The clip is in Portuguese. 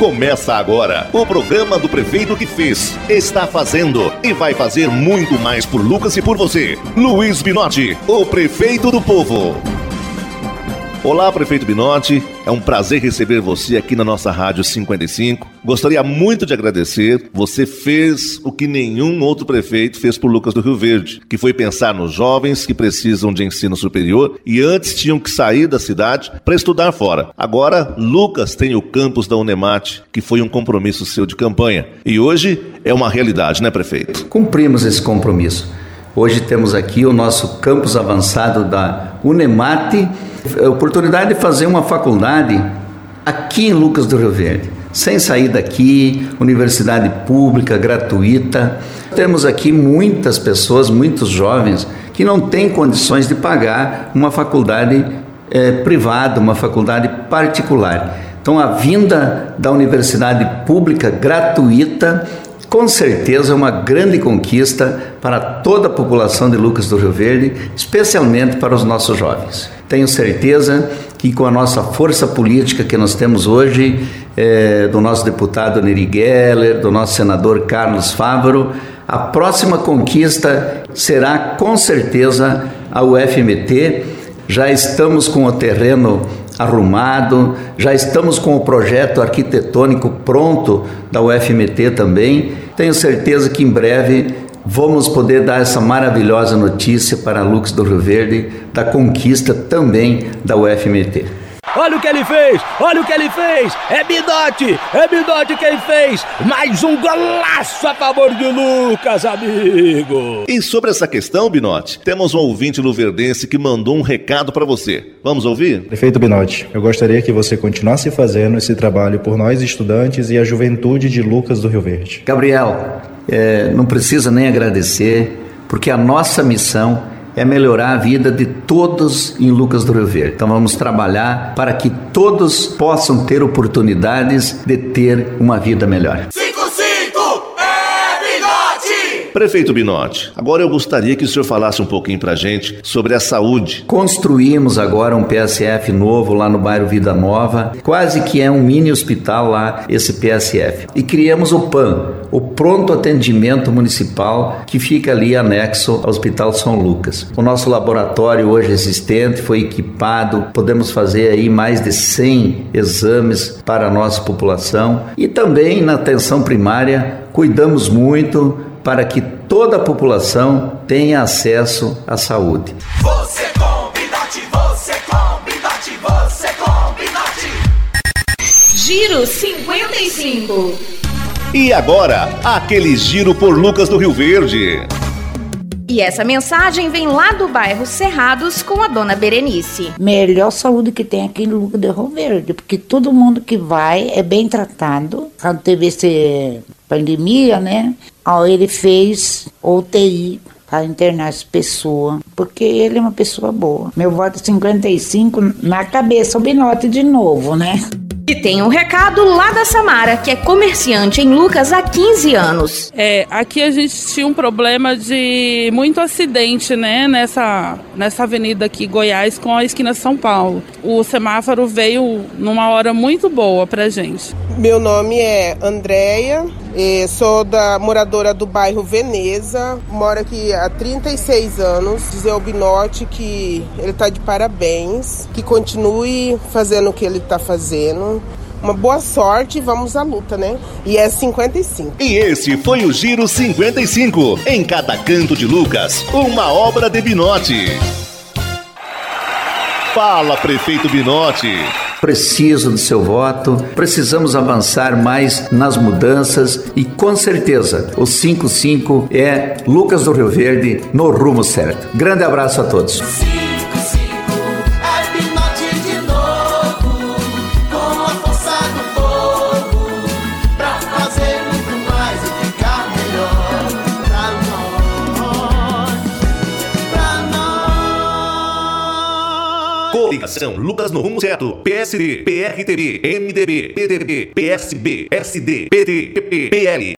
Começa agora o programa do prefeito que fez, está fazendo e vai fazer muito mais por Lucas e por você. Luiz Binotti, o prefeito do povo. Olá, prefeito Binotti. É um prazer receber você aqui na nossa Rádio 55. Gostaria muito de agradecer. Você fez o que nenhum outro prefeito fez por Lucas do Rio Verde, que foi pensar nos jovens que precisam de ensino superior e antes tinham que sair da cidade para estudar fora. Agora, Lucas tem o campus da Unemate, que foi um compromisso seu de campanha. E hoje é uma realidade, né, prefeito? Cumprimos esse compromisso. Hoje temos aqui o nosso campus avançado da Unemate a oportunidade de fazer uma faculdade aqui em Lucas do Rio Verde, sem sair daqui, universidade pública, gratuita. Temos aqui muitas pessoas, muitos jovens, que não têm condições de pagar uma faculdade é, privada, uma faculdade particular. Então, a vinda da universidade pública gratuita com certeza é uma grande conquista para toda a população de Lucas do Rio Verde, especialmente para os nossos jovens. Tenho certeza que com a nossa força política que nós temos hoje, é, do nosso deputado Neri Geller, do nosso senador Carlos Fávaro, a próxima conquista será com certeza a UFMT. Já estamos com o terreno arrumado, já estamos com o projeto arquitetônico pronto da UFMT também. Tenho certeza que em breve vamos poder dar essa maravilhosa notícia para a Lux do Rio Verde da conquista também da UFMT. Olha o que ele fez! Olha o que ele fez! É Bidote! É Bidote quem fez! Mais um golaço a favor de Lucas, amigo! E sobre essa questão, Binote, temos um ouvinte luverdense que mandou um recado para você. Vamos ouvir? Prefeito Binote, eu gostaria que você continuasse fazendo esse trabalho por nós estudantes e a juventude de Lucas do Rio Verde. Gabriel, é, não precisa nem agradecer, porque a nossa missão é melhorar a vida de todos em Lucas do Rio Verde. Então vamos trabalhar para que todos possam ter oportunidades de ter uma vida melhor. Prefeito Binotti, agora eu gostaria que o senhor falasse um pouquinho pra gente sobre a saúde. Construímos agora um PSF novo lá no bairro Vida Nova, quase que é um mini hospital lá, esse PSF. E criamos o PAN, o Pronto Atendimento Municipal, que fica ali anexo ao Hospital São Lucas. O nosso laboratório hoje existente foi equipado, podemos fazer aí mais de 100 exames para a nossa população e também na atenção primária cuidamos muito para que toda a população tenha acesso à saúde. Você combinate, você combinate, você combinate. Giro 55. E agora, aquele giro por Lucas do Rio Verde. E essa mensagem vem lá do bairro Cerrados com a dona Berenice. Melhor saúde que tem aqui no Lucas do Rio Verde, porque todo mundo que vai é bem tratado. Quando teve essa pandemia, né? Ele fez UTI para internar essa pessoa, porque ele é uma pessoa boa. Meu voto é 55 na cabeça, o Binote de novo, né? E tem um recado lá da Samara, que é comerciante em Lucas há 15 anos. É, aqui a gente tinha um problema de muito acidente, né, nessa, nessa avenida aqui, Goiás, com a esquina São Paulo. O semáforo veio numa hora muito boa pra gente. Meu nome é Andréia, sou da moradora do bairro Veneza, moro aqui há 36 anos. Dizer ao Binote que ele tá de parabéns, que continue fazendo o que ele tá fazendo uma boa sorte, vamos à luta, né? E é 55. E esse foi o Giro 55. Em cada canto de Lucas, uma obra de Binote. Fala, prefeito Binote. Preciso do seu voto, precisamos avançar mais nas mudanças e com certeza o 55 é Lucas do Rio Verde no rumo certo. Grande abraço a todos. Coligação Lucas no rumo certo. PSD, PRTB, MDB, PDB, PSB, SD, PT, PP, PL.